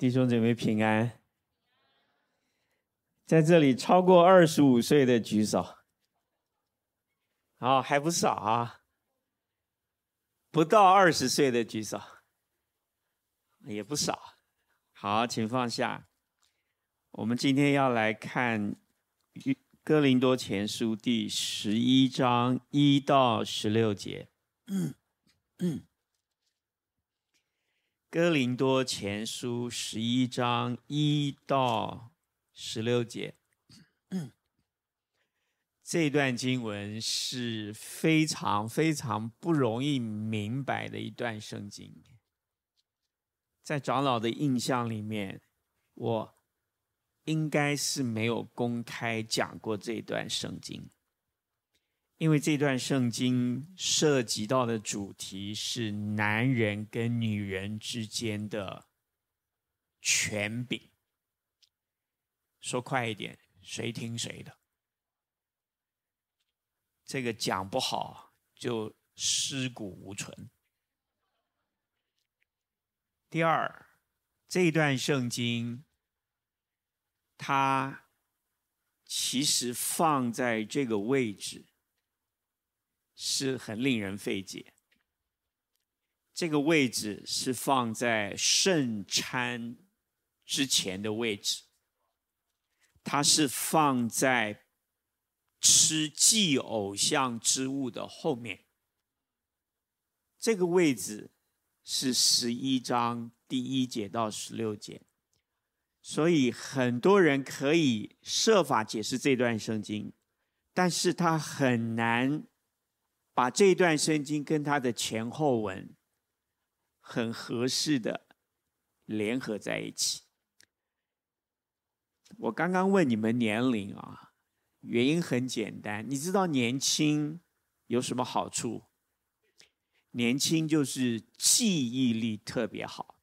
弟兄姐妹平安，在这里超过二十五岁的举手，好，还不少啊。不到二十岁的举手，也不少。好，请放下。我们今天要来看《哥林多前书》第十一章一到十六节。哥林多前书十一章一到十六节，这段经文是非常非常不容易明白的一段圣经。在长老的印象里面，我应该是没有公开讲过这段圣经。因为这段圣经涉及到的主题是男人跟女人之间的权柄。说快一点，谁听谁的？这个讲不好就尸骨无存。第二，这段圣经它其实放在这个位置。是很令人费解。这个位置是放在圣餐之前的位置，它是放在吃祭偶像之物的后面。这个位置是十一章第一节到十六节，所以很多人可以设法解释这段圣经，但是他很难。把这段圣经跟它的前后文很合适的联合在一起。我刚刚问你们年龄啊，原因很简单，你知道年轻有什么好处？年轻就是记忆力特别好，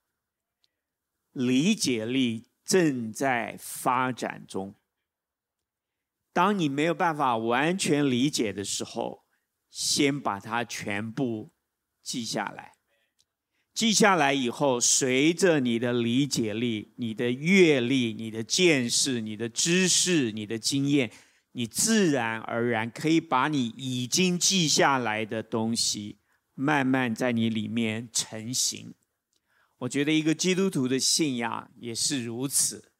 理解力正在发展中。当你没有办法完全理解的时候，先把它全部记下来，记下来以后，随着你的理解力、你的阅历、你的见识、你的知识、你的经验，你自然而然可以把你已经记下来的东西，慢慢在你里面成型。我觉得一个基督徒的信仰也是如此，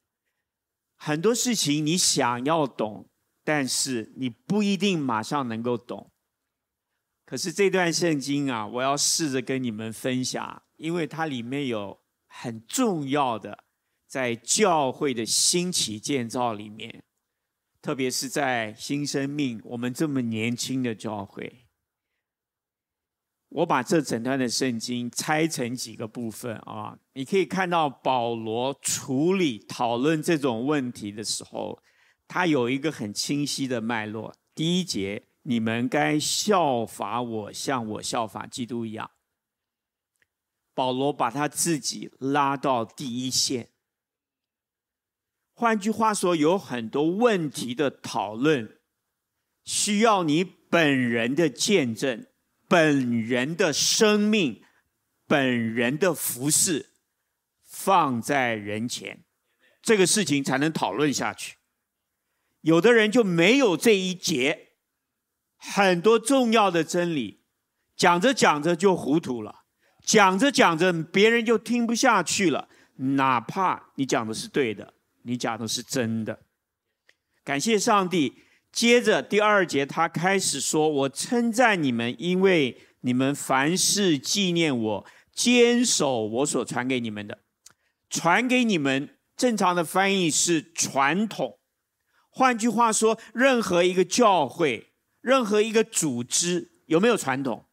很多事情你想要懂，但是你不一定马上能够懂。可是这段圣经啊，我要试着跟你们分享，因为它里面有很重要的，在教会的兴起建造里面，特别是在新生命，我们这么年轻的教会，我把这整段的圣经拆成几个部分啊，你可以看到保罗处理讨论这种问题的时候，他有一个很清晰的脉络。第一节。你们该效法我，像我效法基督一样。保罗把他自己拉到第一线。换句话说，有很多问题的讨论，需要你本人的见证、本人的生命、本人的服饰放在人前，这个事情才能讨论下去。有的人就没有这一节。很多重要的真理，讲着讲着就糊涂了，讲着讲着别人就听不下去了。哪怕你讲的是对的，你讲的是真的，感谢上帝。接着第二节，他开始说：“我称赞你们，因为你们凡事纪念我，坚守我所传给你们的。传给你们，正常的翻译是传统。换句话说，任何一个教会。”任何一个组织有没有传统？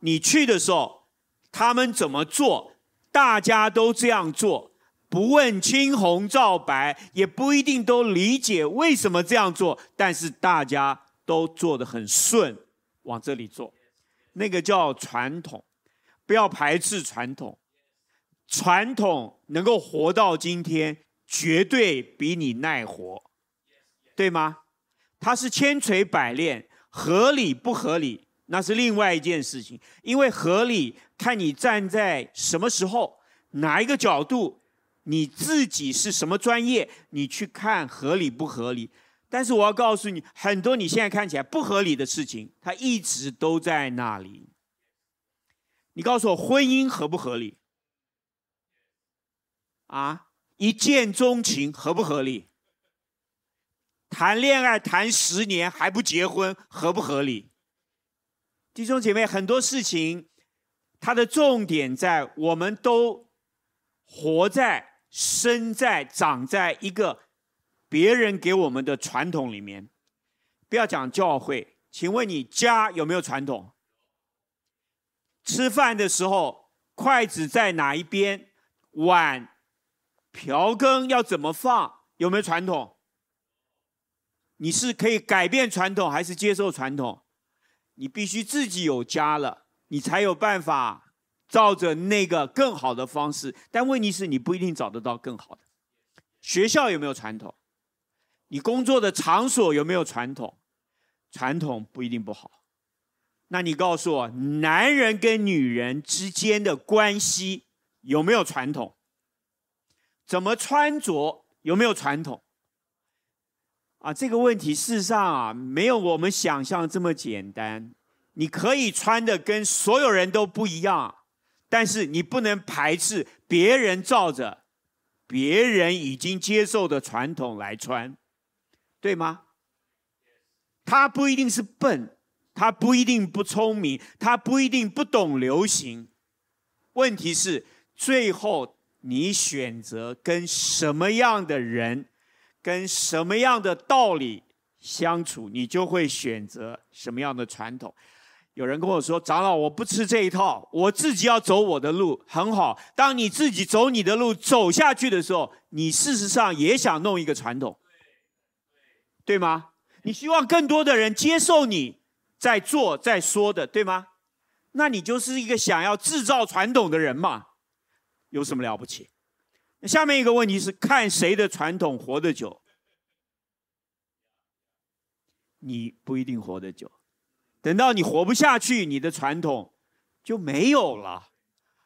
你去的时候，他们怎么做，大家都这样做，不问青红皂白，也不一定都理解为什么这样做，但是大家都做得很顺，往这里做，那个叫传统。不要排斥传统，传统能够活到今天，绝对比你耐活，对吗？它是千锤百炼，合理不合理，那是另外一件事情。因为合理，看你站在什么时候、哪一个角度，你自己是什么专业，你去看合理不合理。但是我要告诉你，很多你现在看起来不合理的事情，它一直都在那里。你告诉我，婚姻合不合理？啊，一见钟情合不合理？谈恋爱谈十年还不结婚，合不合理？弟兄姐妹，很多事情，它的重点在我们都活在、生在、长在一个。别人给我们的传统里面，不要讲教会，请问你家有没有传统？吃饭的时候，筷子在哪一边？碗、瓢羹要怎么放？有没有传统？你是可以改变传统，还是接受传统？你必须自己有家了，你才有办法照着那个更好的方式。但问题是你不一定找得到更好的。学校有没有传统？你工作的场所有没有传统？传统不一定不好。那你告诉我，男人跟女人之间的关系有没有传统？怎么穿着有没有传统？啊，这个问题事实上啊，没有我们想象这么简单。你可以穿的跟所有人都不一样，但是你不能排斥别人照着别人已经接受的传统来穿。对吗？他不一定是笨，他不一定不聪明，他不一定不懂流行。问题是，最后你选择跟什么样的人，跟什么样的道理相处，你就会选择什么样的传统。有人跟我说：“长老，我不吃这一套，我自己要走我的路。”很好，当你自己走你的路走下去的时候，你事实上也想弄一个传统。对吗？你希望更多的人接受你在做在说的，对吗？那你就是一个想要制造传统的人嘛，有什么了不起？下面一个问题是看谁的传统活得久，你不一定活得久，等到你活不下去，你的传统就没有了，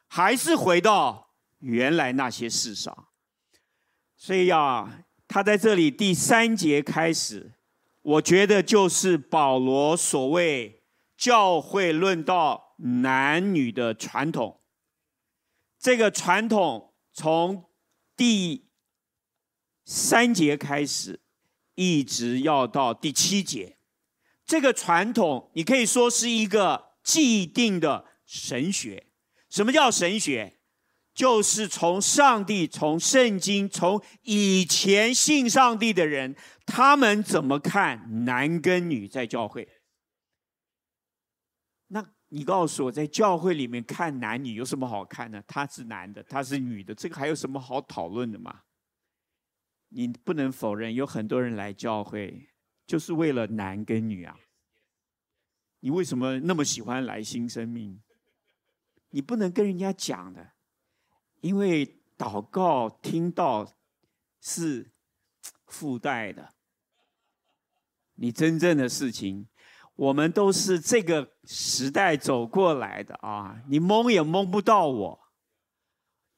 还是回到原来那些事上，所以呀。他在这里第三节开始，我觉得就是保罗所谓教会论到男女的传统。这个传统从第三节开始，一直要到第七节。这个传统你可以说是一个既定的神学。什么叫神学？就是从上帝、从圣经、从以前信上帝的人，他们怎么看男跟女在教会？你告诉我，在教会里面看男女有什么好看的？他是男的，他是女的，这个还有什么好讨论的吗？你不能否认，有很多人来教会就是为了男跟女啊。你为什么那么喜欢来新生命？你不能跟人家讲的。因为祷告听到是附带的，你真正的事情，我们都是这个时代走过来的啊！你蒙也蒙不到我。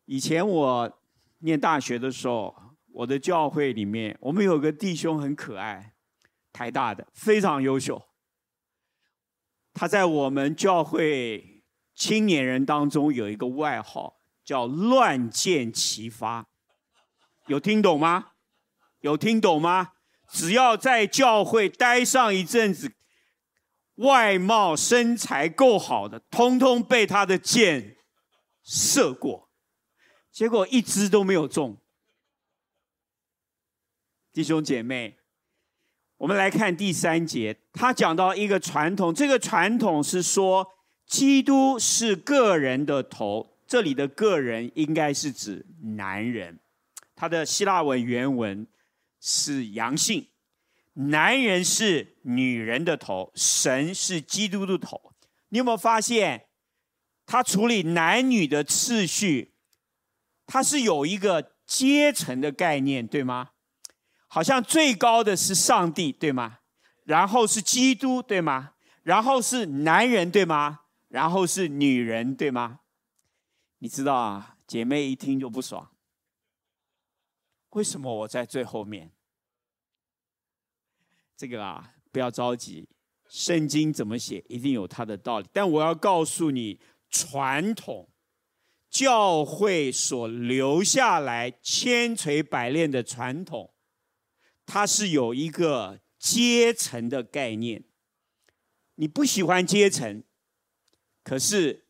以前我念大学的时候，我的教会里面，我们有个弟兄很可爱，台大的，非常优秀。他在我们教会青年人当中有一个外号。叫乱箭齐发，有听懂吗？有听懂吗？只要在教会待上一阵子，外貌身材够好的，通通被他的箭射过，结果一支都没有中。弟兄姐妹，我们来看第三节，他讲到一个传统，这个传统是说，基督是个人的头。这里的个人应该是指男人，他的希腊文原文是阳性，男人是女人的头，神是基督的头。你有没有发现，他处理男女的次序，他是有一个阶层的概念，对吗？好像最高的是上帝，对吗？然后是基督，对吗？然后是男人，对吗？然后是女人，对吗？你知道啊，姐妹一听就不爽。为什么我在最后面？这个啊，不要着急，圣经怎么写，一定有它的道理。但我要告诉你，传统教会所留下来千锤百炼的传统，它是有一个阶层的概念。你不喜欢阶层，可是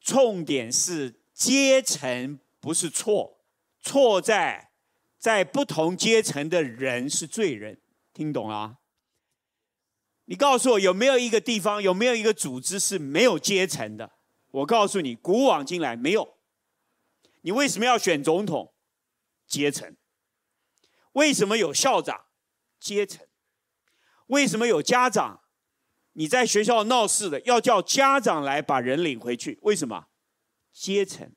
重点是阶层不是错，错在在不同阶层的人是罪人。听懂了啊？你告诉我有没有一个地方，有没有一个组织是没有阶层的？我告诉你，古往今来没有。你为什么要选总统？阶层。为什么有校长？阶层。为什么有家长？你在学校闹事的，要叫家长来把人领回去，为什么？阶层，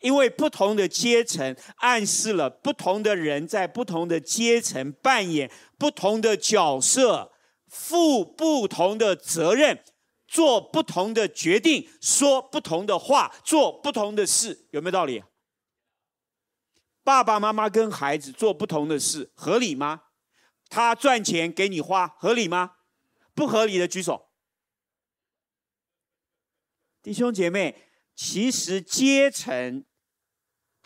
因为不同的阶层暗示了不同的人在不同的阶层扮演不同的角色，负不同的责任，做不同的决定，说不同的话，做不同的事，有没有道理？爸爸妈妈跟孩子做不同的事，合理吗？他赚钱给你花，合理吗？不合理的举手，弟兄姐妹，其实阶层，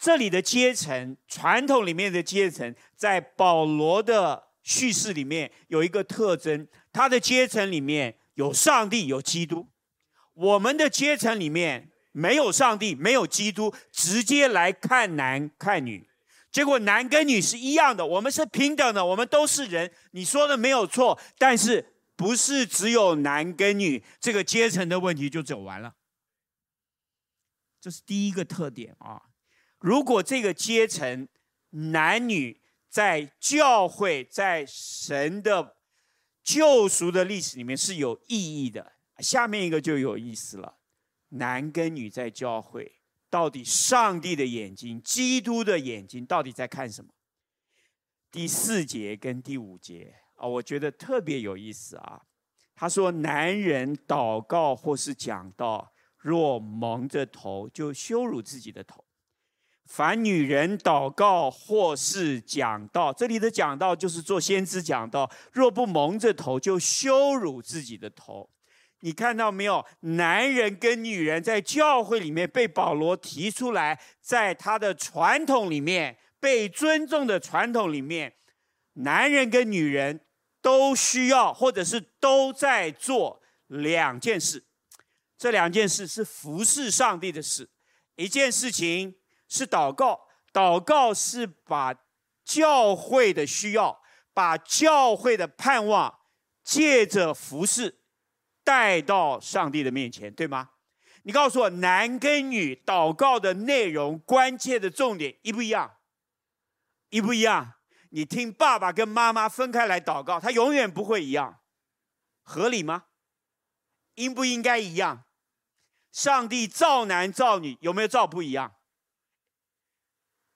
这里的阶层，传统里面的阶层，在保罗的叙事里面有一个特征，他的阶层里面有上帝，有基督；我们的阶层里面没有上帝，没有基督，直接来看男看女，结果男跟女是一样的，我们是平等的，我们都是人。你说的没有错，但是。不是只有男跟女这个阶层的问题就走完了，这是第一个特点啊。如果这个阶层男女在教会、在神的救赎的历史里面是有意义的，下面一个就有意思了。男跟女在教会，到底上帝的眼睛、基督的眼睛到底在看什么？第四节跟第五节。啊，我觉得特别有意思啊。他说：“男人祷告或是讲道，若蒙着头，就羞辱自己的头；凡女人祷告或是讲道，这里的讲道就是做先知讲道，若不蒙着头，就羞辱自己的头。你看到没有？男人跟女人在教会里面被保罗提出来，在他的传统里面被尊重的传统里面，男人跟女人。”都需要，或者是都在做两件事。这两件事是服侍上帝的事。一件事情是祷告，祷告是把教会的需要、把教会的盼望，借着服侍带到上帝的面前，对吗？你告诉我，男跟女祷告的内容、关键的重点一不一样？一不一样？你听爸爸跟妈妈分开来祷告，他永远不会一样，合理吗？应不应该一样？上帝造男造女，有没有造不一样？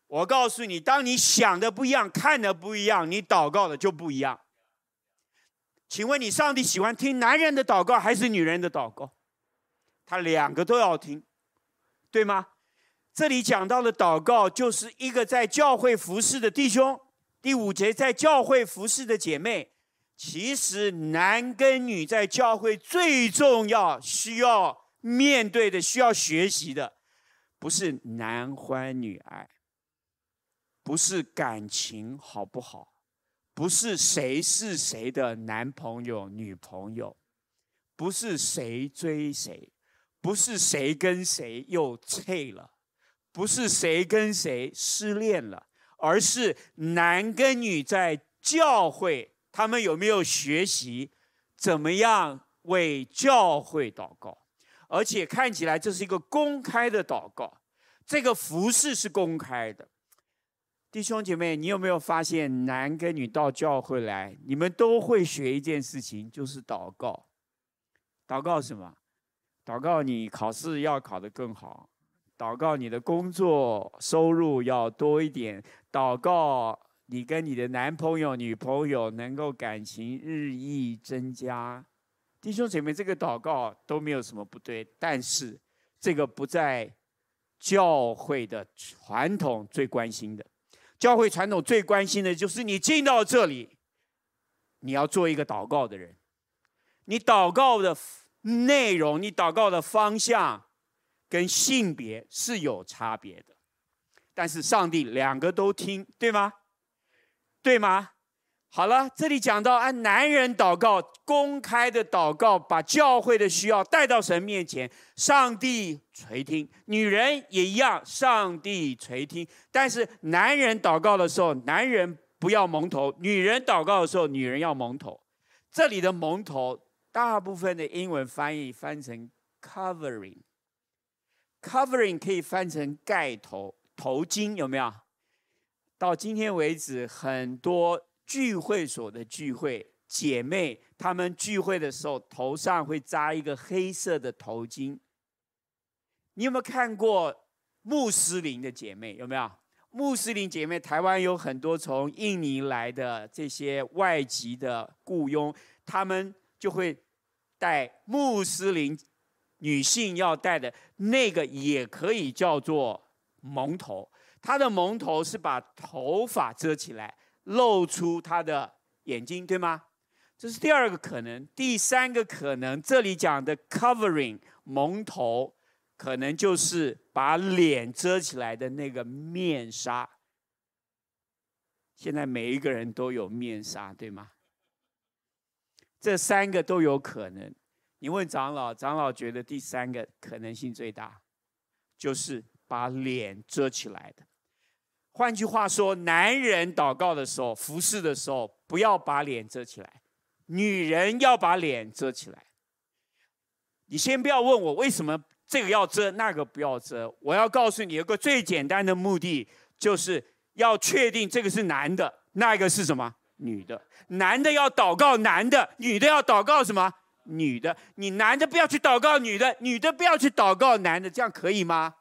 我告诉你，当你想的不一样，看的不一样，你祷告的就不一样。请问你，上帝喜欢听男人的祷告还是女人的祷告？他两个都要听，对吗？这里讲到的祷告，就是一个在教会服侍的弟兄。第五节，在教会服侍的姐妹，其实男跟女在教会最重要、需要面对的、需要学习的，不是男欢女爱，不是感情好不好，不是谁是谁的男朋友、女朋友，不是谁追谁，不是谁跟谁又脆了，不是谁跟谁失恋了。而是男跟女在教会，他们有没有学习怎么样为教会祷告？而且看起来这是一个公开的祷告，这个服饰是公开的。弟兄姐妹，你有没有发现，男跟女到教会来，你们都会学一件事情，就是祷告。祷告什么？祷告你考试要考得更好。祷告你的工作收入要多一点，祷告你跟你的男朋友、女朋友能够感情日益增加。弟兄姐妹，这个祷告都没有什么不对，但是这个不在教会的传统最关心的。教会传统最关心的就是你进到这里，你要做一个祷告的人，你祷告的内容，你祷告的方向跟性别是有差别的，但是上帝两个都听，对吗？对吗？好了，这里讲到按男人祷告，公开的祷告，把教会的需要带到神面前，上帝垂听；女人也一样，上帝垂听。但是男人祷告的时候，男人不要蒙头；女人祷告的时候，女人要蒙头。这里的蒙头，大部分的英文翻译翻成 covering，covering 可以翻成盖头、头巾，有没有？到今天为止，很多。聚会所的聚会，姐妹她们聚会的时候，头上会扎一个黑色的头巾。你有没有看过穆斯林的姐妹？有没有穆斯林姐妹？台湾有很多从印尼来的这些外籍的雇佣，他们就会戴穆斯林女性要戴的那个，也可以叫做蒙头。她的蒙头是把头发遮起来。露出他的眼睛，对吗？这是第二个可能。第三个可能，这里讲的 covering 蒙头，可能就是把脸遮起来的那个面纱。现在每一个人都有面纱，对吗？这三个都有可能。你问长老，长老觉得第三个可能性最大，就是把脸遮起来的。换句话说，男人祷告的时候、服侍的时候，不要把脸遮起来；女人要把脸遮起来。你先不要问我为什么这个要遮，那个不要遮。我要告诉你，有个最简单的目的，就是要确定这个是男的，那个是什么？女的。男的要祷告男的，女的要祷告什么？女的。你男的不要去祷告女的，女的不要去祷告男的，这样可以吗？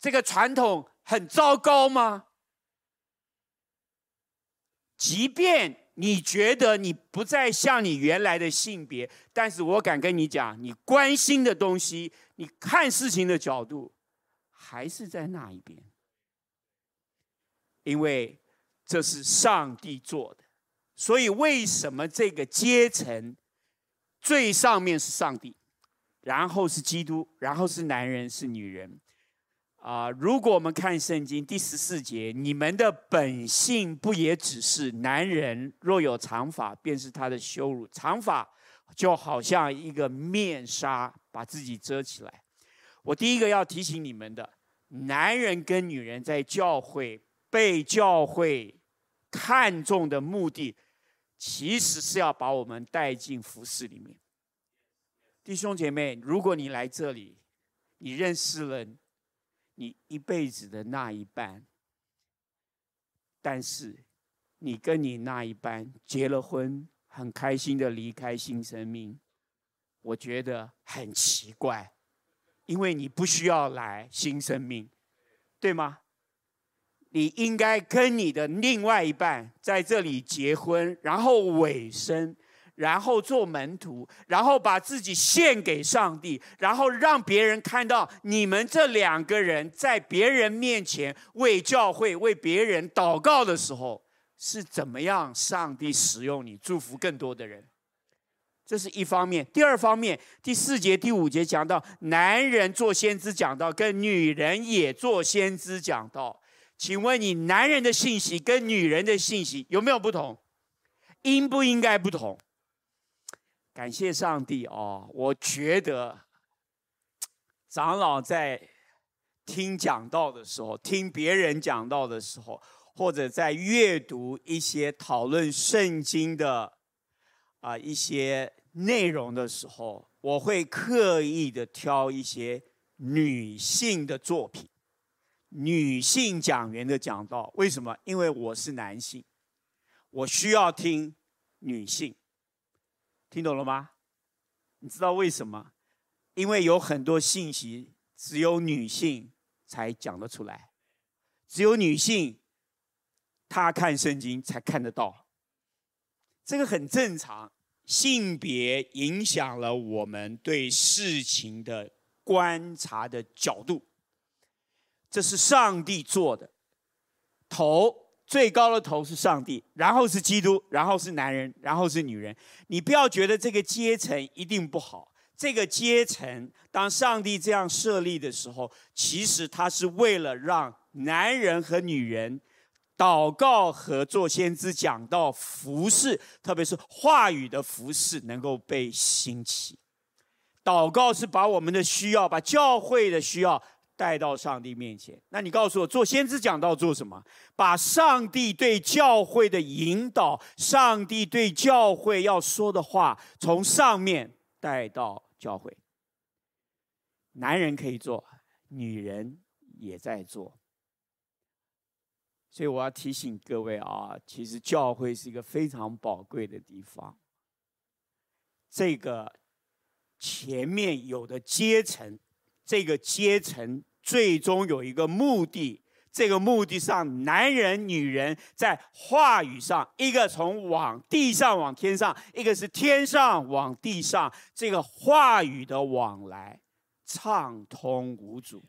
这个传统。很糟糕吗？即便你觉得你不再像你原来的性别，但是我敢跟你讲，你关心的东西，你看事情的角度，还是在那一边。因为这是上帝做的，所以为什么这个阶层最上面是上帝，然后是基督，然后是男人，是女人？啊，如果我们看圣经第十四节，你们的本性不也只是男人若有长发，便是他的羞辱。长发就好像一个面纱，把自己遮起来。我第一个要提醒你们的，男人跟女人在教会被教会看重的目的，其实是要把我们带进服饰里面。弟兄姐妹，如果你来这里，你认识了。你一辈子的那一半，但是你跟你那一半结了婚，很开心的离开新生命，我觉得很奇怪，因为你不需要来新生命，对吗？你应该跟你的另外一半在这里结婚，然后委身。然后做门徒，然后把自己献给上帝，然后让别人看到你们这两个人在别人面前为教会、为别人祷告的时候是怎么样，上帝使用你祝福更多的人。这是一方面。第二方面，第四节、第五节讲到男人做先知讲道，跟女人也做先知讲道。请问你男人的信息跟女人的信息有没有不同？应不应该不同？感谢上帝哦！我觉得长老在听讲道的时候，听别人讲道的时候，或者在阅读一些讨论圣经的啊一些内容的时候，我会刻意的挑一些女性的作品，女性讲员的讲道。为什么？因为我是男性，我需要听女性。听懂了吗？你知道为什么？因为有很多信息只有女性才讲得出来，只有女性她看圣经才看得到。这个很正常，性别影响了我们对事情的观察的角度，这是上帝做的。头最高的头是上帝，然后是基督，然后是男人，然后是女人。你不要觉得这个阶层一定不好。这个阶层，当上帝这样设立的时候，其实他是为了让男人和女人祷告和做先知讲到服侍，特别是话语的服侍能够被兴起。祷告是把我们的需要，把教会的需要。带到上帝面前。那你告诉我，做先知讲道做什么？把上帝对教会的引导，上帝对教会要说的话，从上面带到教会。男人可以做，女人也在做。所以我要提醒各位啊，其实教会是一个非常宝贵的地方。这个前面有的阶层，这个阶层。最终有一个目的，这个目的上，男人、女人在话语上，一个从往地上往天上，一个是天上往地上，这个话语的往来畅通无阻。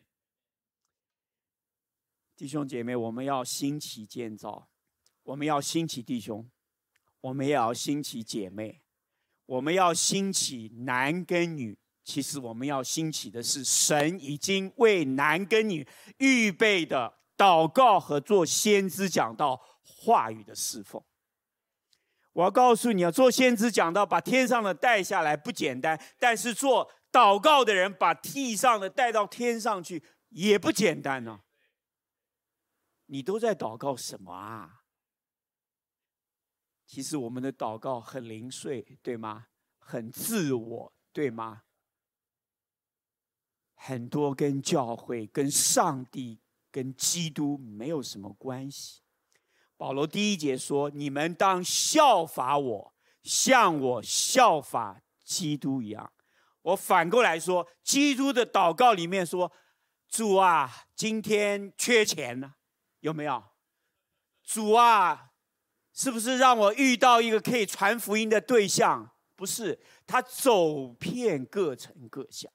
弟兄姐妹，我们要兴起建造，我们要兴起弟兄，我们也要兴起姐妹，我们要兴起男跟女。其实我们要兴起的是神已经为男跟女预备的祷告和做先知讲道话语的侍奉。我要告诉你，啊做先知讲道，把天上的带下来不简单；但是做祷告的人，把地上的带到天上去也不简单呢、你都在祷告什么啊？其实我们的祷告很零碎，对吗？很自我，对吗？很多跟教会、跟上帝、跟基督没有什么关系。保罗第一节说：“你们当效法我，像我效法基督一样。”我反过来说，基督的祷告里面说：“主啊，今天缺钱呢，有没有？主啊，是不是让我遇到一个可以传福音的对象？不是，他走遍各城各乡。”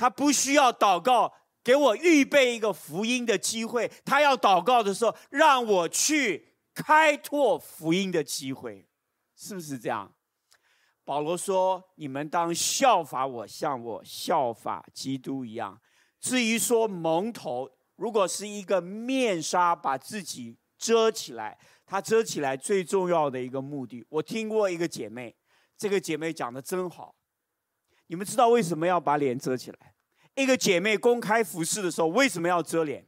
他不需要祷告，给我预备一个福音的机会。他要祷告的时候，让我去开拓福音的机会，是不是这样？保罗说：“你们当效法我，像我效法基督一样。”至于说蒙头，如果是一个面纱把自己遮起来，它遮起来最重要的一个目的，我听过一个姐妹，这个姐妹讲的真好。你们知道为什么要把脸遮起来？一个姐妹公开服侍的时候，为什么要遮脸？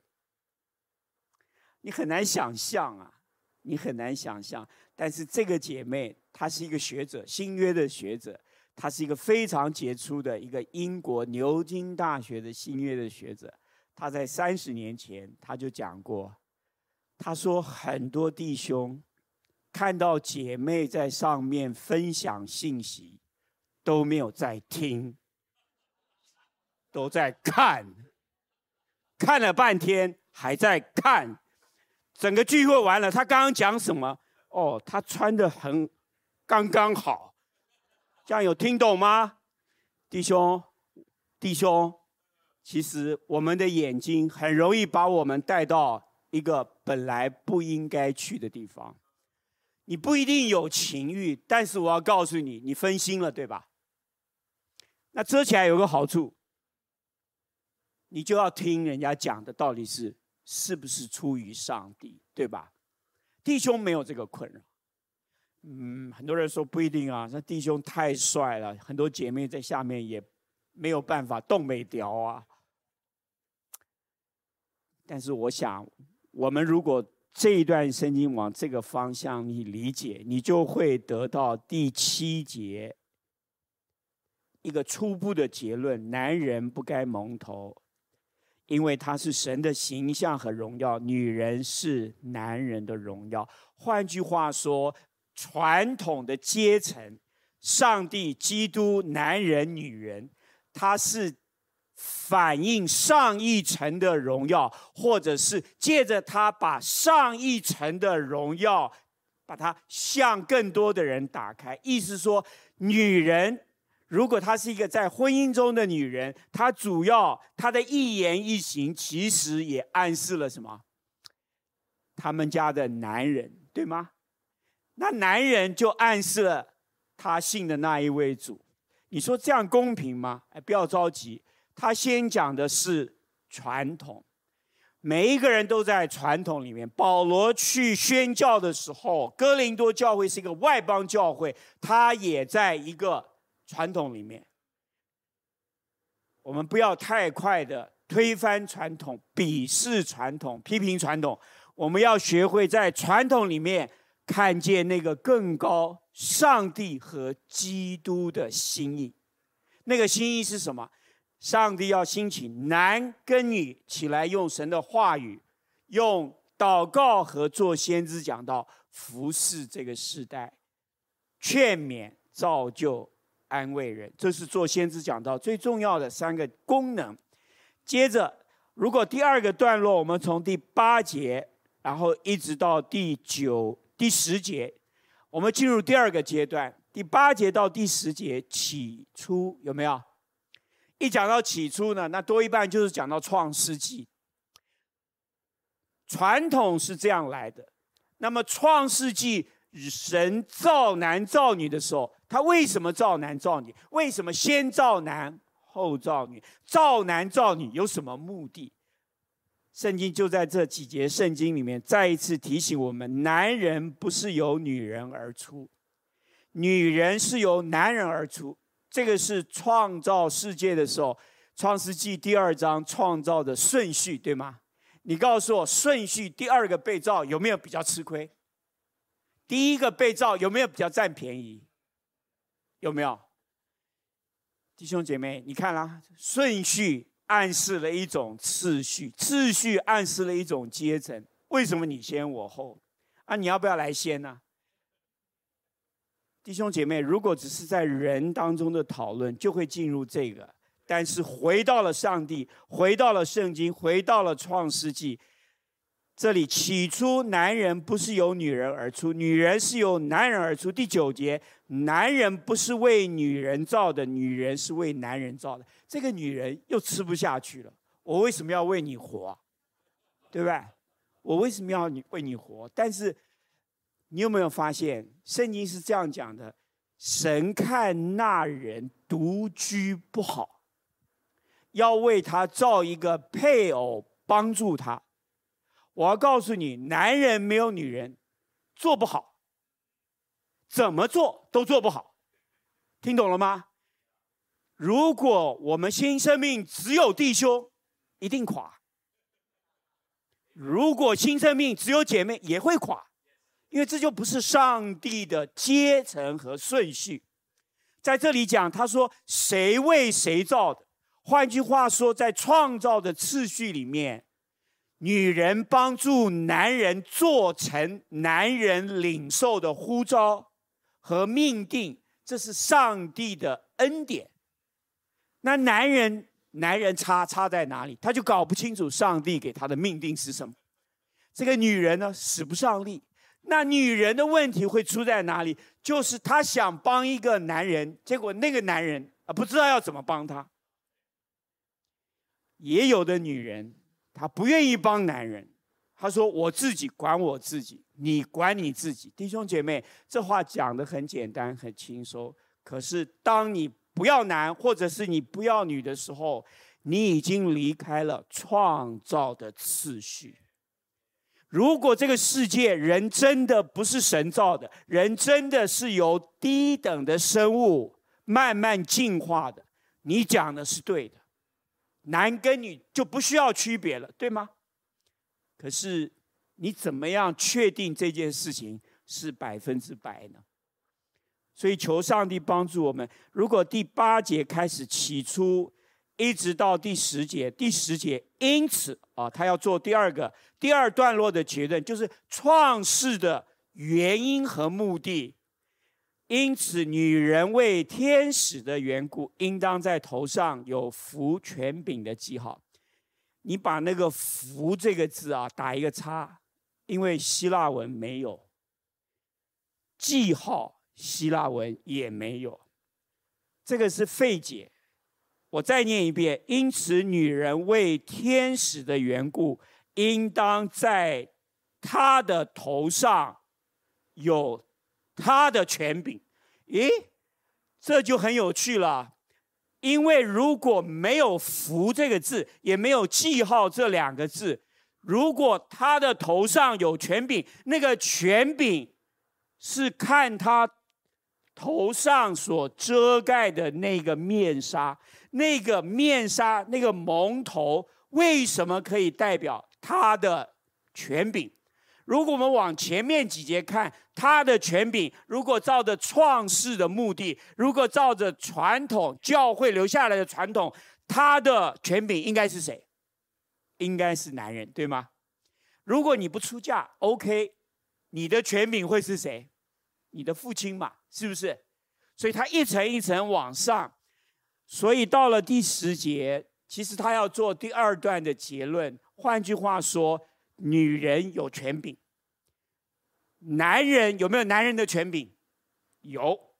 你很难想象啊，你很难想象。但是这个姐妹，她是一个学者，新约的学者，她是一个非常杰出的一个英国牛津大学的新约的学者。她在三十年前，她就讲过，她说很多弟兄看到姐妹在上面分享信息。都没有在听，都在看，看了半天还在看。整个聚会完了，他刚刚讲什么？哦，他穿得很刚刚好，这样有听懂吗？弟兄，弟兄，其实我们的眼睛很容易把我们带到一个本来不应该去的地方。你不一定有情欲，但是我要告诉你，你分心了，对吧？那遮起来有个好处，你就要听人家讲的到底是是不是出于上帝，对吧？弟兄没有这个困扰。嗯，很多人说不一定啊，那弟兄太帅了，很多姐妹在下面也没有办法动美调啊。但是我想，我们如果这一段圣经往这个方向你理解，你就会得到第七节。一个初步的结论：男人不该蒙头，因为他是神的形象和荣耀；女人是男人的荣耀。换句话说，传统的阶层，上帝、基督、男人、女人，他是反映上一层的荣耀，或者是借着他把上一层的荣耀，把它向更多的人打开。意思说，女人。如果她是一个在婚姻中的女人，她主要她的一言一行其实也暗示了什么？他们家的男人，对吗？那男人就暗示了他信的那一位主。你说这样公平吗？哎，不要着急，他先讲的是传统。每一个人都在传统里面。保罗去宣教的时候，哥林多教会是一个外邦教会，他也在一个传统里面。我们不要太快的推翻传统、鄙视传统、批评传统。我们要学会在传统里面看见那个更高上帝和基督的心意。那个心意是什么？上帝要兴起男跟女起来，用神的话语，用祷告和做先知讲道，服侍这个时代，劝勉、造就、安慰人，这是做先知讲到最重要的三个功能。接着，如果第二个段落，我们从第八节，然后一直到第九、第十节，我们进入第二个阶段。第八节到第十节，起初有没有？一讲到起初呢，那多一半就是讲到创世纪。传统是这样来的。那么创世纪神造男造女的时候，他为什么造男造女？为什么先造男后造女？造男造女有什么目的？圣经就在这几节圣经里面再一次提醒我们：男人不是由女人而出，女人是由男人而出。这个是创造世界的时候，《创世纪》第二章创造的顺序，对吗？你告诉我，顺序第二个被造有没有比较吃亏？第一个被造有没有比较占便宜？有没有？弟兄姐妹，你看啦，顺序暗示了一种次序，次序暗示了一种阶层。为什么你先我后？啊，你要不要来先呢？弟兄姐妹，如果只是在人当中的讨论，就会进入这个。但是回到了上帝，回到了圣经，回到了创世纪，这里起初男人不是由女人而出，女人是由男人而出。第九节，男人不是为女人造的，女人是为男人造的。这个女人又吃不下去了。我为什么要为你活？对吧？我为什么要你为你活？但是。你有没有发现，圣经是这样讲的：神看那人独居不好，要为他造一个配偶帮助他。我要告诉你，男人没有女人做不好，怎么做都做不好。听懂了吗？如果我们新生命只有弟兄，一定垮；如果新生命只有姐妹，也会垮。因为这就不是上帝的阶层和顺序，在这里讲，他说谁为谁造的？换句话说，在创造的次序里面，女人帮助男人做成男人领受的呼召和命定，这是上帝的恩典。那男人，男人差差在哪里？他就搞不清楚上帝给他的命定是什么。这个女人呢，使不上力。那女人的问题会出在哪里？就是她想帮一个男人，结果那个男人啊不知道要怎么帮她。也有的女人，他不愿意帮男人，他说：“我自己管我自己，你管你自己。”弟兄姐妹，这话讲得很简单，很轻松。可是当你不要男，或者是你不要女的时候，你已经离开了创造的次序。如果这个世界人真的不是神造的，人真的是由低等的生物慢慢进化的，你讲的是对的，男跟女就不需要区别了，对吗？可是你怎么样确定这件事情是百分之百呢？所以求上帝帮助我们。如果第八节开始起初。一直到第十节，第十节，因此啊，他要做第二个第二段落的结论，就是创世的原因和目的。因此，女人为天使的缘故，应当在头上有福权柄的记号。你把那个“福”这个字啊打一个叉，因为希腊文没有记号，希腊文也没有，这个是费解。我再念一遍，因此女人为天使的缘故，应当在她的头上有他的权柄。咦，这就很有趣了。因为如果没有“福”这个字，也没有“记号”这两个字，如果他的头上有权柄，那个权柄是看他头上所遮盖的那个面纱，那个面纱，那个蒙头，为什么可以代表他的权柄？如果我们往前面几节看，他的权柄，如果照着创世的目的，如果照着传统教会留下来的传统，他的权柄应该是谁？应该是男人，对吗？如果你不出嫁，OK，你的权柄会是谁？你的父亲嘛，是不是？所以他一层一层往上，所以到了第十节，其实他要做第二段的结论。换句话说。女人有权柄，男人有没有男人的权柄？有。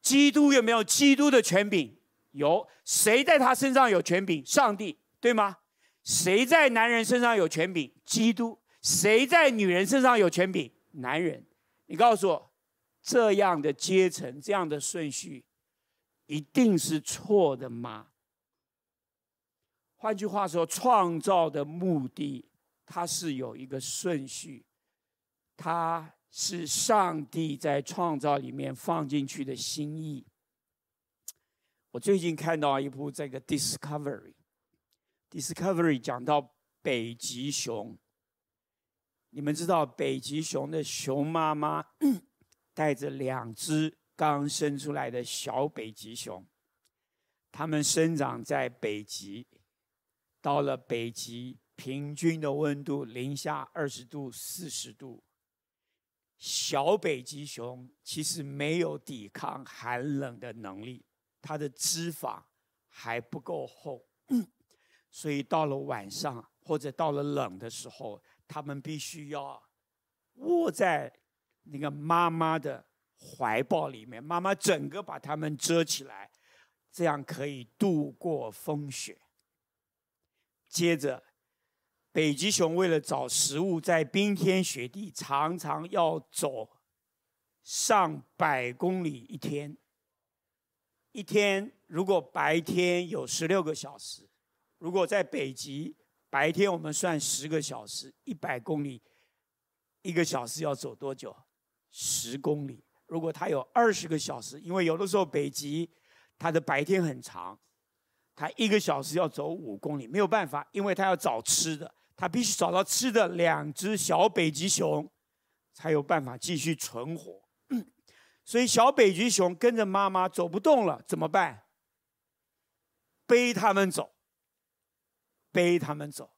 基督有没有基督的权柄？有。谁在他身上有权柄？上帝，对吗？谁在男人身上有权柄？基督。谁在女人身上有权柄？男人。你告诉我，这样的阶层，这样的顺序，一定是错的吗？换句话说，创造的目的。它是有一个顺序，它是上帝在创造里面放进去的心意。我最近看到一部这个 Discovery，Discovery 讲到北极熊。你们知道北极熊的熊妈妈 带着两只刚生出来的小北极熊，它们生长在北极，到了北极。平均的温度零下二十度、四十度。小北极熊其实没有抵抗寒冷的能力，它的脂肪还不够厚，所以到了晚上或者到了冷的时候，它们必须要窝在那个妈妈的怀抱里面，妈妈整个把它们遮起来，这样可以度过风雪。接着。北极熊为了找食物，在冰天雪地，常常要走上百公里一天。一天如果白天有十六个小时，如果在北极白天我们算十个小时，一百公里，一个小时要走多久？十公里。如果它有二十个小时，因为有的时候北极它的白天很长，它一个小时要走五公里，没有办法，因为它要找吃的。他必须找到吃的，两只小北极熊才有办法继续存活。所以小北极熊跟着妈妈走不动了，怎么办？背他们走，背他们走。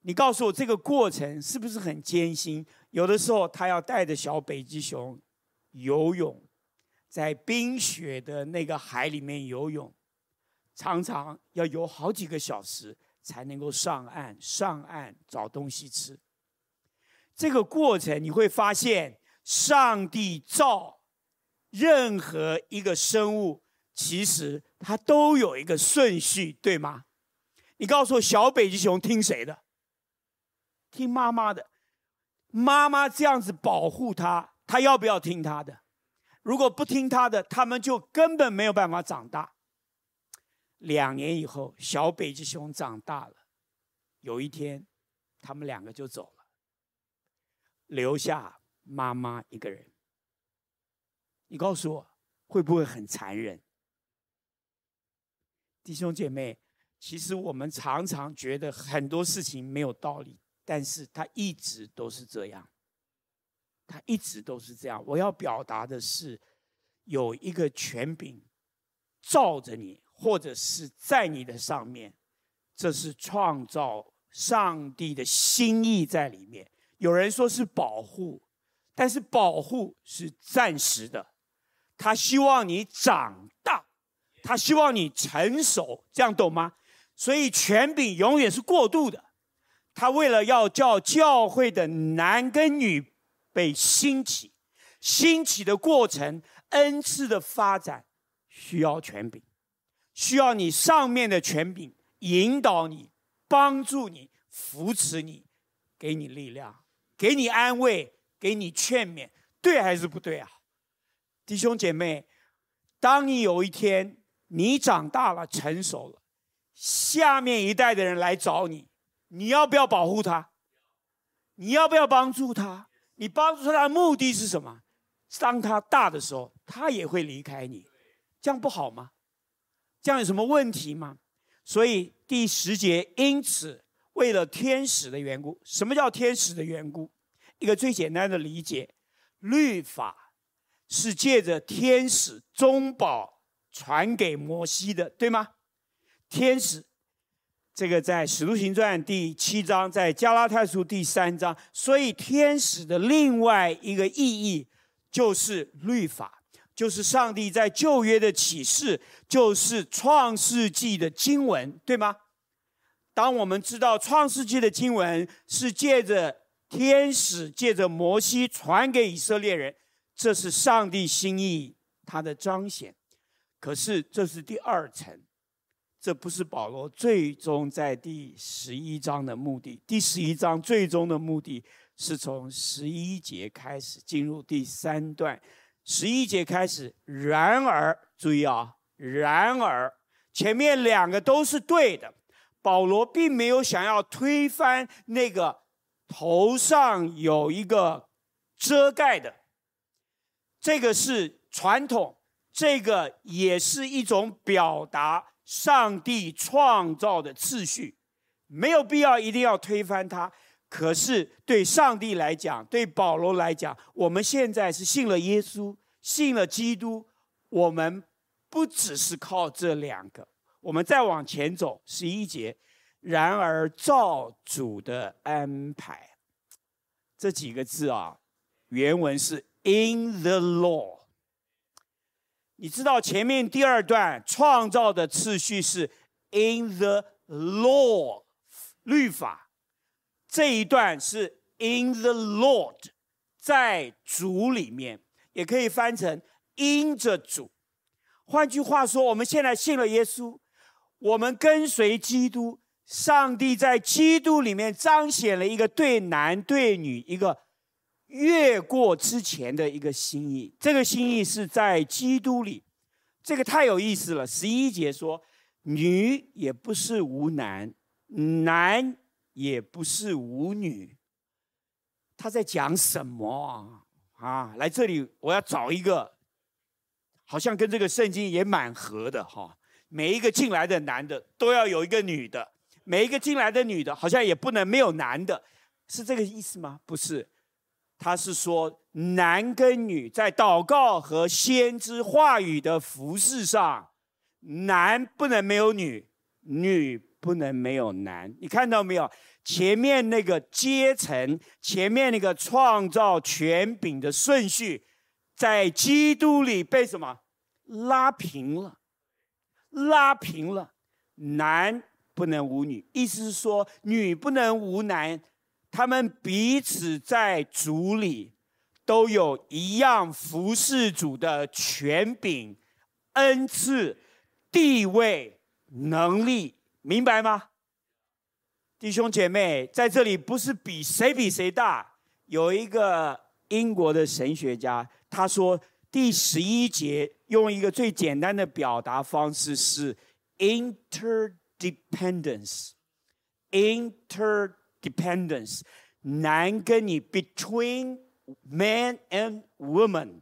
你告诉我这个过程是不是很艰辛？有的时候他要带着小北极熊游泳，在冰雪的那个海里面游泳，常常要游好几个小时。才能够上岸，上岸找东西吃。这个过程你会发现，上帝造任何一个生物，其实它都有一个顺序，对吗？你告诉我，小北极熊听谁的？听妈妈的。妈妈这样子保护它，它要不要听它的？如果不听它的，它们就根本没有办法长大。两年以后，小北极熊长大了。有一天，他们两个就走了，留下妈妈一个人。你告诉我，会不会很残忍？弟兄姐妹，其实我们常常觉得很多事情没有道理，但是它一直都是这样。它一直都是这样。我要表达的是，有一个权柄罩着你。或者是在你的上面，这是创造上帝的心意在里面。有人说是保护，但是保护是暂时的。他希望你长大，他希望你成熟，这样懂吗？所以权柄永远是过渡的。他为了要叫教会的男跟女被兴起，兴起的过程，恩赐的发展需要权柄。需要你上面的权柄引导你、帮助你、扶持你、给你力量。给你安慰，给你劝勉，对还是不对啊？弟兄姐妹，当你有一天你长大了、成熟了，下面一代的人来找你，你要不要保护他？你要不要帮助他？你帮助他的目的是什么？当他大的时候，他也会离开你，这样不好吗？这样有什么问题吗？所以第十节，因此为了天使的缘故，什么叫天使的缘故？一个最简单的理解，律法是借着天使中保传给摩西的，对吗？天使，这个在使徒行传第七章，在加拉太书第三章，所以天使的另外一个意义就是律法。就是上帝在旧约的启示，就是创世纪的经文，对吗？当我们知道创世纪的经文是借着天使、借着摩西传给以色列人，这是上帝心意他的彰显。可是这是第二层，这不是保罗最终在第十一章的目的。第十一章最终的目的是从十一节开始进入第三段。十一节开始，然而注意啊，然而前面两个都是对的。保罗并没有想要推翻那个头上有一个遮盖的，这个是传统，这个也是一种表达上帝创造的次序，没有必要一定要推翻它。可是对上帝来讲，对保罗来讲，我们现在是信了耶稣，信了基督，我们不只是靠这两个，我们再往前走，十一节。然而造主的安排，这几个字啊，原文是 in the law。你知道前面第二段创造的次序是 in the law 律法。这一段是 in the Lord，在主里面，也可以翻成 in the 主。换句话说，我们现在信了耶稣，我们跟随基督，上帝在基督里面彰显了一个对男对女一个越过之前的一个心意。这个心意是在基督里，这个太有意思了。十一节说，女也不是无男，男。也不是舞女，他在讲什么啊？啊，来这里，我要找一个，好像跟这个圣经也蛮合的哈。每一个进来的男的都要有一个女的，每一个进来的女的，好像也不能没有男的，是这个意思吗？不是，他是说男跟女在祷告和先知话语的服饰上，男不能没有女，女。不能没有男，你看到没有？前面那个阶层，前面那个创造权柄的顺序，在基督里被什么拉平了？拉平了，男不能无女，意思是说女不能无男，他们彼此在主里都有一样服侍主的权柄、恩赐、地位、能力。明白吗？弟兄姐妹，在这里不是比谁比谁大。有一个英国的神学家，他说第十一节用一个最简单的表达方式是 interdependence。interdependence，男跟女 between man and woman，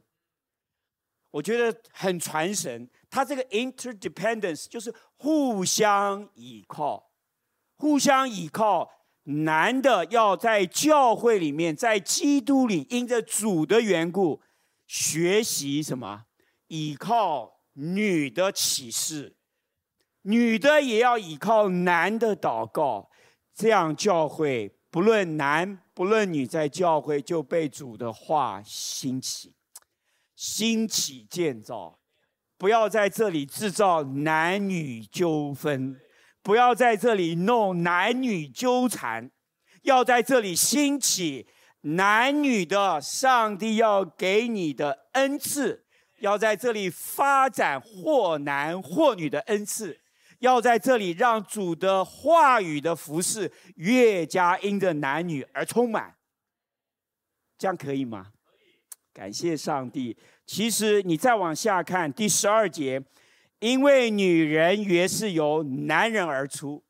我觉得很传神。他这个 interdependence 就是。互相依靠，互相依靠。男的要在教会里面，在基督里，因着主的缘故，学习什么？依靠女的启示，女的也要依靠男的祷告。这样教会不论男不论女，在教会就被主的话兴起，兴起建造。不要在这里制造男女纠纷，不要在这里弄男女纠缠，要在这里兴起男女的上帝要给你的恩赐，要在这里发展或男或女的恩赐，要在这里让主的话语的服饰越加因着男女而充满。这样可以吗？感谢上帝。其实你再往下看第十二节，因为女人原是由男人而出，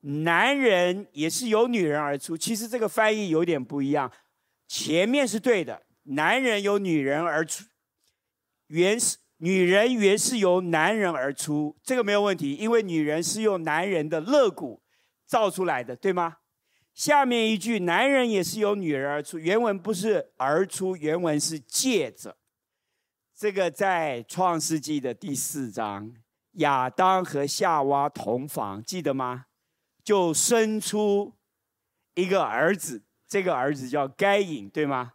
男人也是由女人而出。其实这个翻译有点不一样，前面是对的，男人由女人而出，原是女人原是由男人而出，这个没有问题，因为女人是用男人的肋骨造出来的，对吗？下面一句，男人也是由女人而出，原文不是而出，原文是借着。这个在创世纪的第四章，亚当和夏娃同房，记得吗？就生出一个儿子，这个儿子叫该隐，对吗？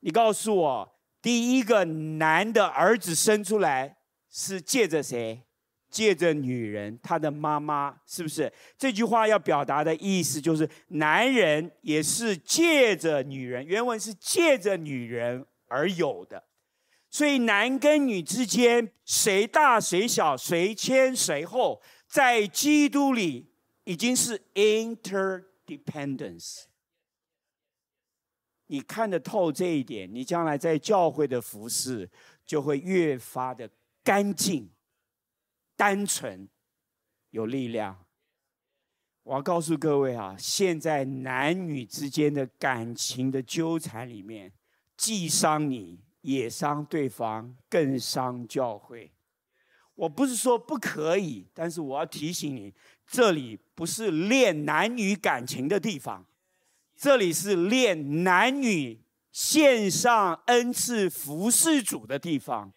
你告诉我，第一个男的儿子生出来是借着谁？借着女人，他的妈妈，是不是？这句话要表达的意思就是，男人也是借着女人，原文是借着女人而有的。所以男跟女之间，谁大谁小，谁先谁后，在基督里已经是 interdependence。你看得透这一点，你将来在教会的服饰就会越发的干净、单纯、有力量。我要告诉各位啊，现在男女之间的感情的纠缠里面，既伤你。也伤对方，更伤教会。我不是说不可以，但是我要提醒你，这里不是练男女感情的地方，这里是练男女献上恩赐服侍主的地方。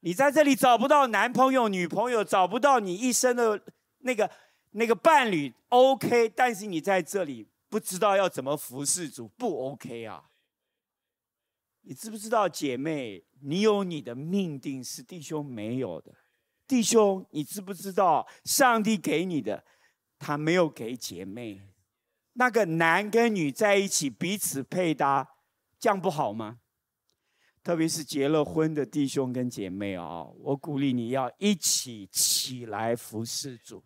你在这里找不到男朋友、女朋友，找不到你一生的那个那个伴侣，OK。但是你在这里不知道要怎么服侍主，不 OK 啊。你知不知道，姐妹，你有你的命定是弟兄没有的。弟兄，你知不知道，上帝给你的，他没有给姐妹。那个男跟女在一起彼此配搭，这样不好吗？特别是结了婚的弟兄跟姐妹啊，我鼓励你要一起起来服侍主。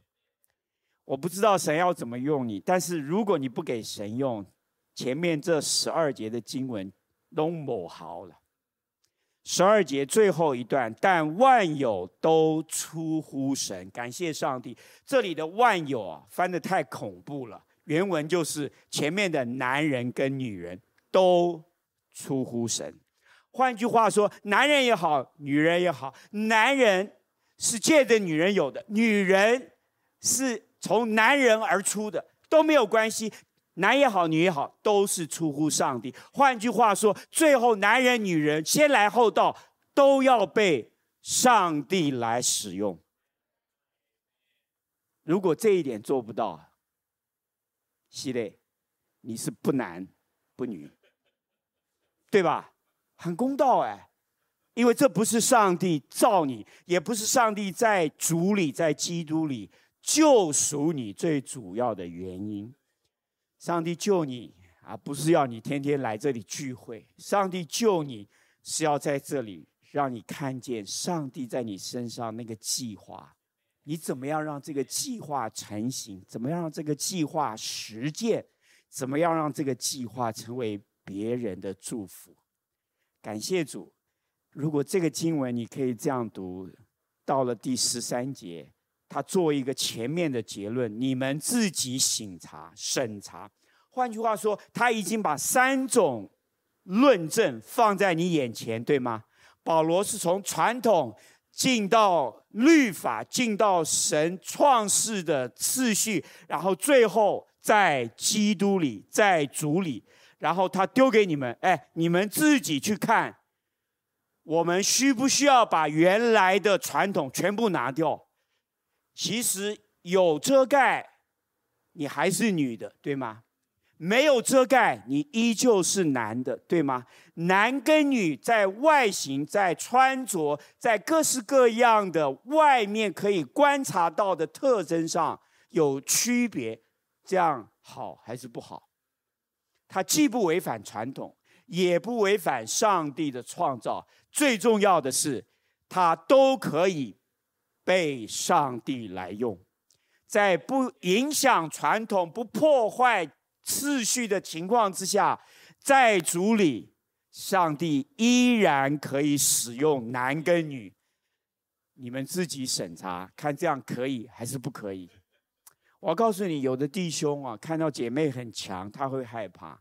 我不知道神要怎么用你，但是如果你不给神用，前面这十二节的经文。都某好了，十二节最后一段，但万有都出乎神，感谢上帝。这里的万有啊，翻得太恐怖了。原文就是前面的男人跟女人都出乎神。换句话说，男人也好，女人也好，男人是借着女人有的，女人是从男人而出的，都没有关系。男也好，女也好，都是出乎上帝。换句话说，最后男人、女人先来后到，都要被上帝来使用。如果这一点做不到，系列，你是不男不女，对吧？很公道哎，因为这不是上帝造你，也不是上帝在主里、在基督里救赎你最主要的原因。上帝救你啊，不是要你天天来这里聚会。上帝救你是要在这里让你看见上帝在你身上那个计划。你怎么样让这个计划成型？怎么样让这个计划实践？怎么样让这个计划成为别人的祝福？感谢主！如果这个经文你可以这样读，到了第十三节。他做一个前面的结论，你们自己省察审查。换句话说，他已经把三种论证放在你眼前，对吗？保罗是从传统进到律法，进到神创世的次序，然后最后在基督里，在主里，然后他丢给你们，哎，你们自己去看，我们需不需要把原来的传统全部拿掉？其实有遮盖，你还是女的，对吗？没有遮盖，你依旧是男的，对吗？男跟女在外形、在穿着、在各式各样的外面可以观察到的特征上有区别，这样好还是不好？它既不违反传统，也不违反上帝的创造，最重要的是，它都可以。被上帝来用，在不影响传统、不破坏次序的情况之下，在主里，上帝依然可以使用男跟女。你们自己审查，看这样可以还是不可以？我告诉你，有的弟兄啊，看到姐妹很强，他会害怕；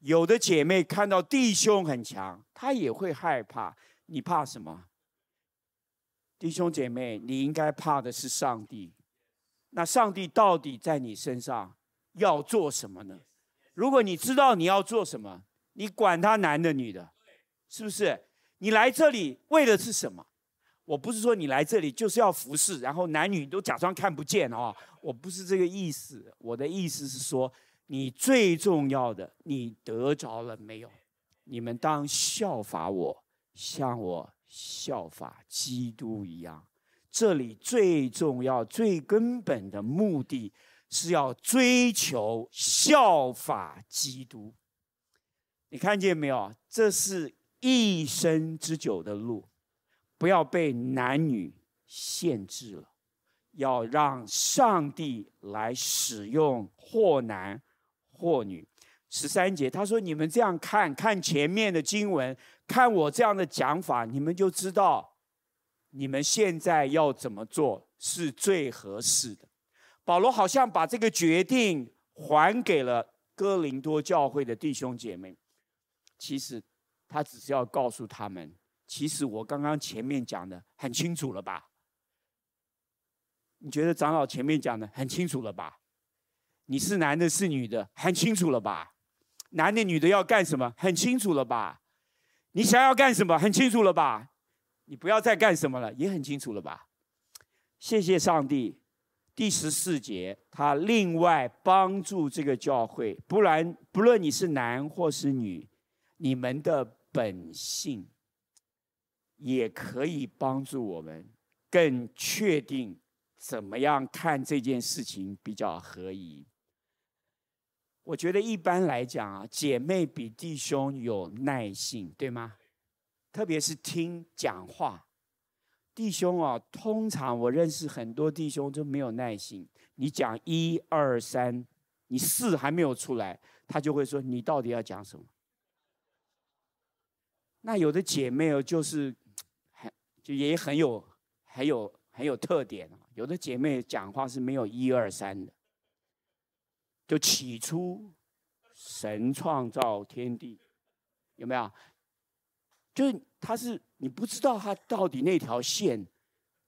有的姐妹看到弟兄很强，他也会害怕。你怕什么？弟兄姐妹，你应该怕的是上帝。那上帝到底在你身上要做什么呢？如果你知道你要做什么，你管他男的女的，是不是？你来这里为的是什么？我不是说你来这里就是要服侍，然后男女都假装看不见哦。我不是这个意思。我的意思是说，你最重要的，你得着了没有？你们当效法我，像我。效法基督一样，这里最重要、最根本的目的是要追求效法基督。你看见没有？这是一生之久的路，不要被男女限制了，要让上帝来使用，或男或女。十三节，他说：“你们这样看看前面的经文，看我这样的讲法，你们就知道，你们现在要怎么做是最合适的。”保罗好像把这个决定还给了哥林多教会的弟兄姐妹。其实他只是要告诉他们：其实我刚刚前面讲的很清楚了吧？你觉得长老前面讲的很清楚了吧？你是男的，是女的，很清楚了吧？男的女的要干什么？很清楚了吧？你想要干什么？很清楚了吧？你不要再干什么了，也很清楚了吧？谢谢上帝。第十四节，他另外帮助这个教会，不然不论你是男或是女，你们的本性也可以帮助我们更确定怎么样看这件事情比较合宜。我觉得一般来讲啊，姐妹比弟兄有耐性，对吗？特别是听讲话，弟兄啊，通常我认识很多弟兄都没有耐性。你讲一二三，你四还没有出来，他就会说你到底要讲什么？那有的姐妹哦，就是很就也很有很有很有特点啊。有的姐妹讲话是没有一二三的。就起初，神创造天地，有没有？就是他是你不知道他到底那条线，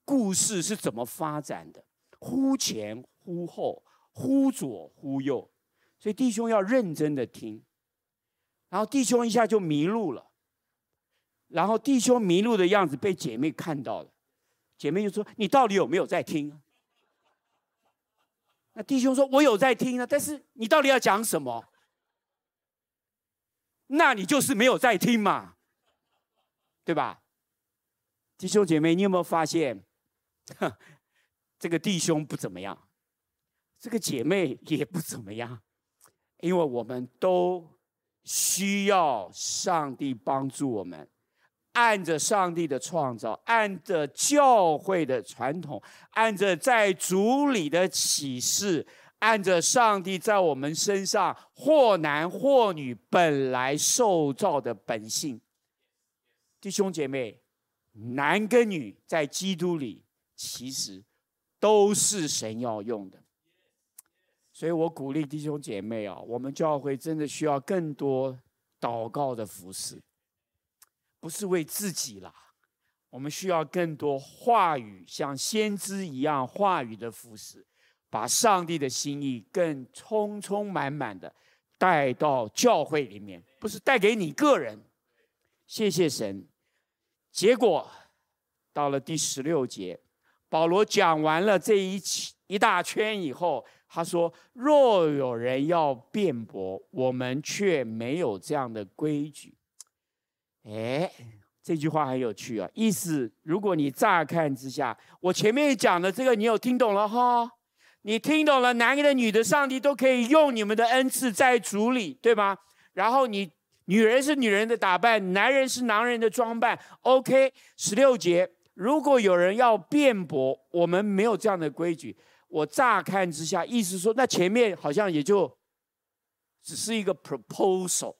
故事是怎么发展的，忽前忽后，忽左忽右，所以弟兄要认真的听。然后弟兄一下就迷路了，然后弟兄迷路的样子被姐妹看到了，姐妹就说：“你到底有没有在听？”那弟兄说：“我有在听啊，但是你到底要讲什么？那你就是没有在听嘛，对吧？”弟兄姐妹，你有没有发现，这个弟兄不怎么样，这个姐妹也不怎么样，因为我们都需要上帝帮助我们。按着上帝的创造，按着教会的传统，按着在主里的启示，按着上帝在我们身上或男或女本来受造的本性，弟兄姐妹，男跟女在基督里其实都是神要用的，所以我鼓励弟兄姐妹啊，我们教会真的需要更多祷告的服事。不是为自己啦，我们需要更多话语，像先知一样话语的服事，把上帝的心意更充充满满的带到教会里面，不是带给你个人。谢谢神。结果到了第十六节，保罗讲完了这一一大圈以后，他说：“若有人要辩驳，我们却没有这样的规矩。”哎，这句话很有趣啊！意思，如果你乍看之下，我前面讲的这个，你有听懂了哈？你听懂了，男的、女的，上帝都可以用你们的恩赐在主里，对吗？然后你女人是女人的打扮，男人是男人的装扮。OK，十六节，如果有人要辩驳，我们没有这样的规矩。我乍看之下，意思说，那前面好像也就只是一个 proposal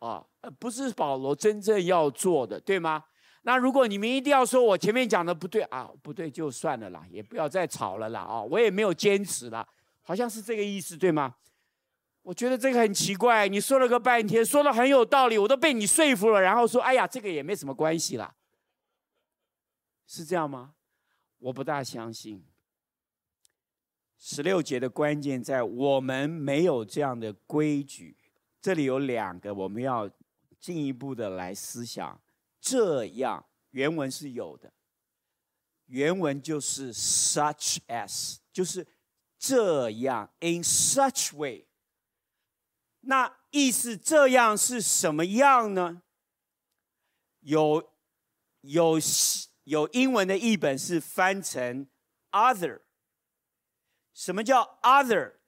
啊，而不是保罗真正要做的，对吗？那如果你们一定要说我前面讲的不对啊，不对就算了啦，也不要再吵了啦啊，我也没有坚持啦，好像是这个意思，对吗？我觉得这个很奇怪，你说了个半天，说的很有道理，我都被你说服了，然后说，哎呀，这个也没什么关系啦，是这样吗？我不大相信。十六节的关键在我们没有这样的规矩，这里有两个我们要进一步的来思想。这样原文是有的，原文就是 such as，就是这样 in such way。那意思这样是什么样呢？有有有英文的译本是翻成 other。什么叫 other？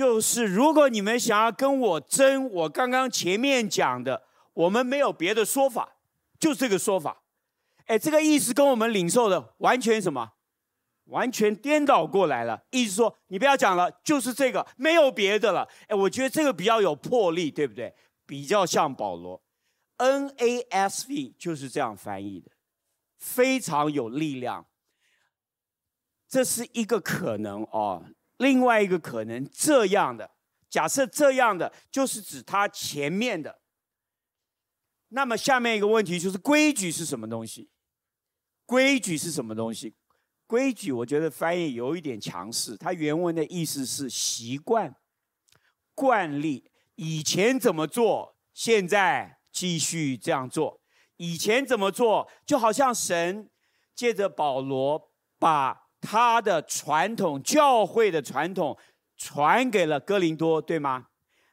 就是如果你们想要跟我争，我刚刚前面讲的，我们没有别的说法。就这个说法，哎，这个意思跟我们领受的完全什么？完全颠倒过来了。意思说，你不要讲了，就是这个，没有别的了。哎，我觉得这个比较有魄力，对不对？比较像保罗，NASV 就是这样翻译的，非常有力量。这是一个可能哦，另外一个可能这样的，假设这样的就是指他前面的。那么下面一个问题就是规矩是什么东西？规矩是什么东西？规矩我觉得翻译有一点强势，它原文的意思是习惯、惯例，以前怎么做，现在继续这样做。以前怎么做，就好像神借着保罗把他的传统、教会的传统传给了哥林多，对吗？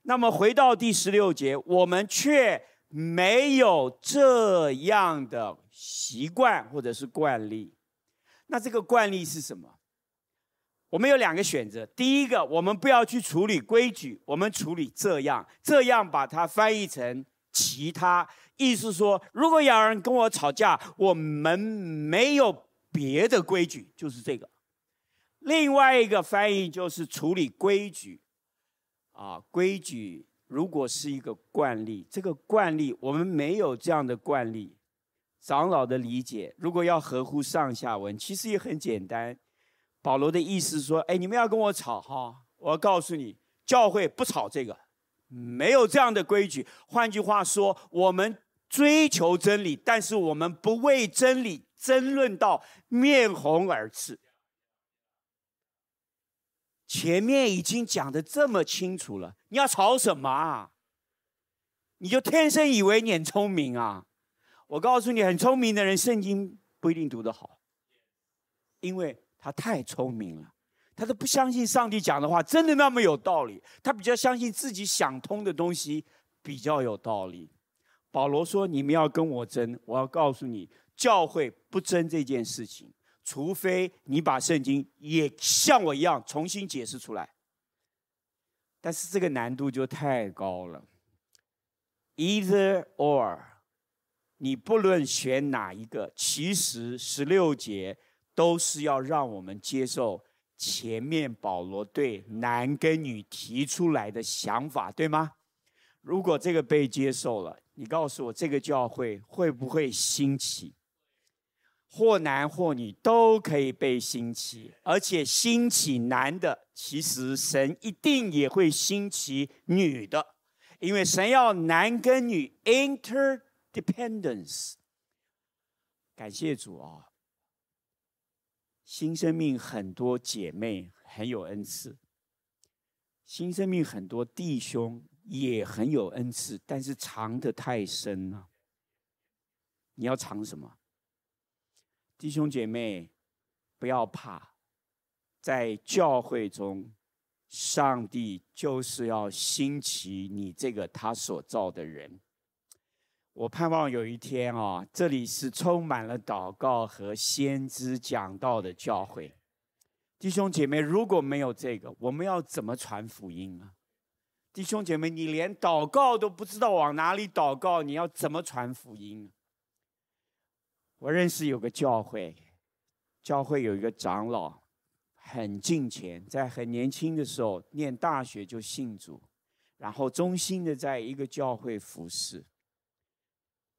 那么回到第十六节，我们却。没有这样的习惯或者是惯例，那这个惯例是什么？我们有两个选择。第一个，我们不要去处理规矩，我们处理这样，这样把它翻译成其他，意思说，如果有人跟我吵架，我们没有别的规矩，就是这个。另外一个翻译就是处理规矩，啊，规矩。如果是一个惯例，这个惯例我们没有这样的惯例。长老的理解，如果要合乎上下文，其实也很简单。保罗的意思说：“哎，你们要跟我吵哈，我告诉你，教会不吵这个，没有这样的规矩。换句话说，我们追求真理，但是我们不为真理争论到面红耳赤。前面已经讲得这么清楚了。”你要吵什么啊？你就天生以为你很聪明啊？我告诉你，很聪明的人圣经不一定读得好，因为他太聪明了，他都不相信上帝讲的话真的那么有道理，他比较相信自己想通的东西比较有道理。保罗说：“你们要跟我争，我要告诉你，教会不争这件事情，除非你把圣经也像我一样重新解释出来。”但是这个难度就太高了。Either or，你不论选哪一个，其实十六节都是要让我们接受前面保罗对男跟女提出来的想法，对吗？如果这个被接受了，你告诉我这个教会会不会兴起？或男或女都可以被兴起，而且兴起男的，其实神一定也会兴起女的，因为神要男跟女 interdependence。感谢主啊！新生命很多姐妹很有恩赐，新生命很多弟兄也很有恩赐，但是藏得太深了。你要藏什么？弟兄姐妹，不要怕，在教会中，上帝就是要兴起你这个他所造的人。我盼望有一天啊，这里是充满了祷告和先知讲道的教会。弟兄姐妹，如果没有这个，我们要怎么传福音呢？弟兄姐妹，你连祷告都不知道往哪里祷告，你要怎么传福音？我认识有个教会，教会有一个长老，很敬虔，在很年轻的时候念大学就信主，然后忠心的在一个教会服侍。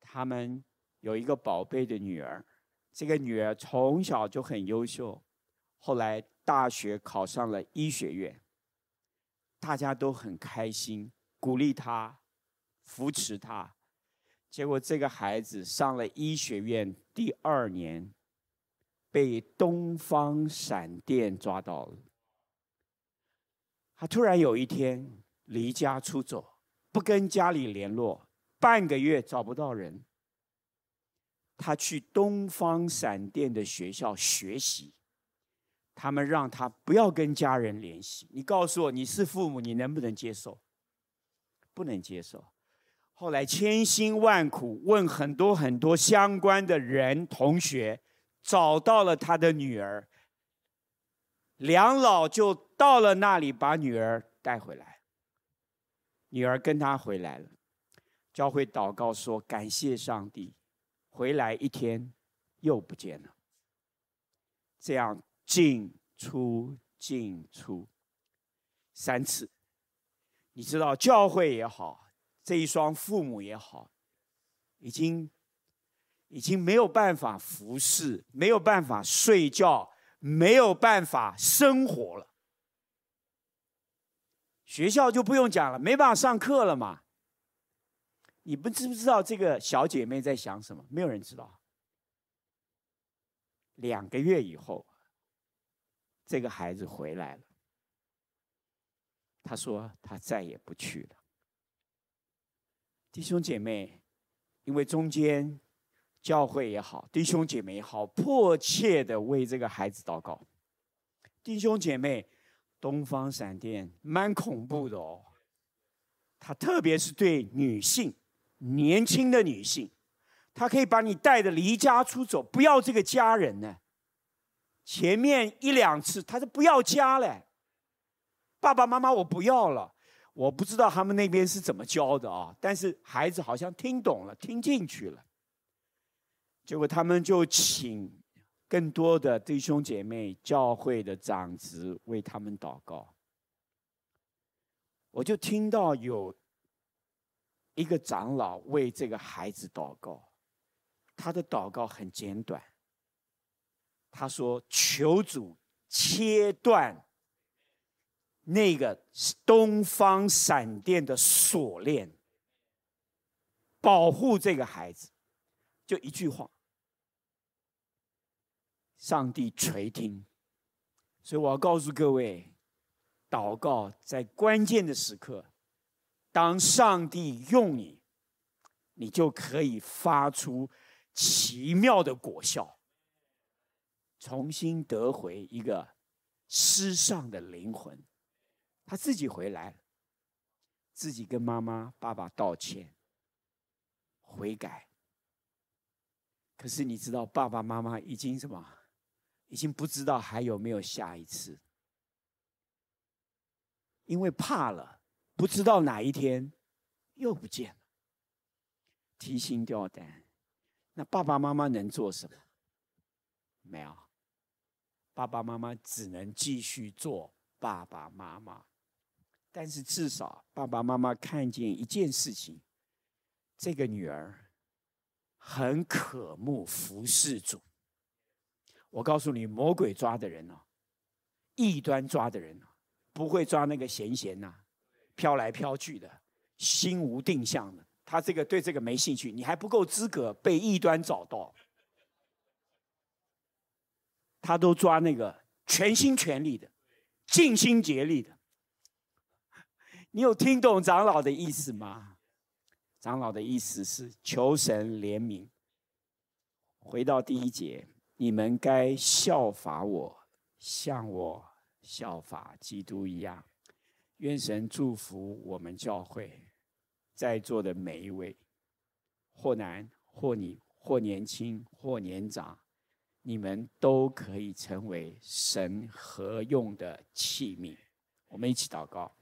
他们有一个宝贝的女儿，这个女儿从小就很优秀，后来大学考上了医学院，大家都很开心，鼓励她，扶持她。结果这个孩子上了医学院第二年，被东方闪电抓到了。他突然有一天离家出走，不跟家里联络，半个月找不到人。他去东方闪电的学校学习，他们让他不要跟家人联系。你告诉我，你是父母，你能不能接受？不能接受。后来千辛万苦问很多很多相关的人同学，找到了他的女儿。两老就到了那里，把女儿带回来。女儿跟他回来了，教会祷告说：“感谢上帝，回来一天又不见了。”这样进出进出三次，你知道教会也好。这一双父母也好，已经已经没有办法服侍，没有办法睡觉，没有办法生活了。学校就不用讲了，没办法上课了嘛。你们知不知道这个小姐妹在想什么？没有人知道。两个月以后，这个孩子回来了。他说他再也不去了。弟兄姐妹，因为中间教会也好，弟兄姐妹也好，迫切的为这个孩子祷告。弟兄姐妹，东方闪电蛮恐怖的哦，他特别是对女性，年轻的女性，他可以把你带的离家出走，不要这个家人呢。前面一两次，他是不要家嘞，爸爸妈妈我不要了。我不知道他们那边是怎么教的啊，但是孩子好像听懂了，听进去了。结果他们就请更多的弟兄姐妹、教会的长子为他们祷告。我就听到有一个长老为这个孩子祷告，他的祷告很简短。他说：“求主切断。”那个东方闪电的锁链，保护这个孩子，就一句话，上帝垂听。所以我要告诉各位，祷告在关键的时刻，当上帝用你，你就可以发出奇妙的果效，重新得回一个失丧的灵魂。他自己回来，自己跟妈妈、爸爸道歉、悔改。可是你知道，爸爸妈妈已经什么？已经不知道还有没有下一次，因为怕了，不知道哪一天又不见了，提心吊胆。那爸爸妈妈能做什么？没有，爸爸妈妈只能继续做爸爸妈妈。但是至少爸爸妈妈看见一件事情，这个女儿很渴慕服侍主。我告诉你，魔鬼抓的人哦，异端抓的人哦，不会抓那个闲闲呐，飘来飘去的，心无定向的。他这个对这个没兴趣，你还不够资格被异端找到。他都抓那个全心全力的，尽心竭力的。你有听懂长老的意思吗？长老的意思是求神怜悯。回到第一节，你们该效法我，像我效法基督一样。愿神祝福我们教会在座的每一位，或男或女，或年轻或年长，你们都可以成为神合用的器皿。我们一起祷告。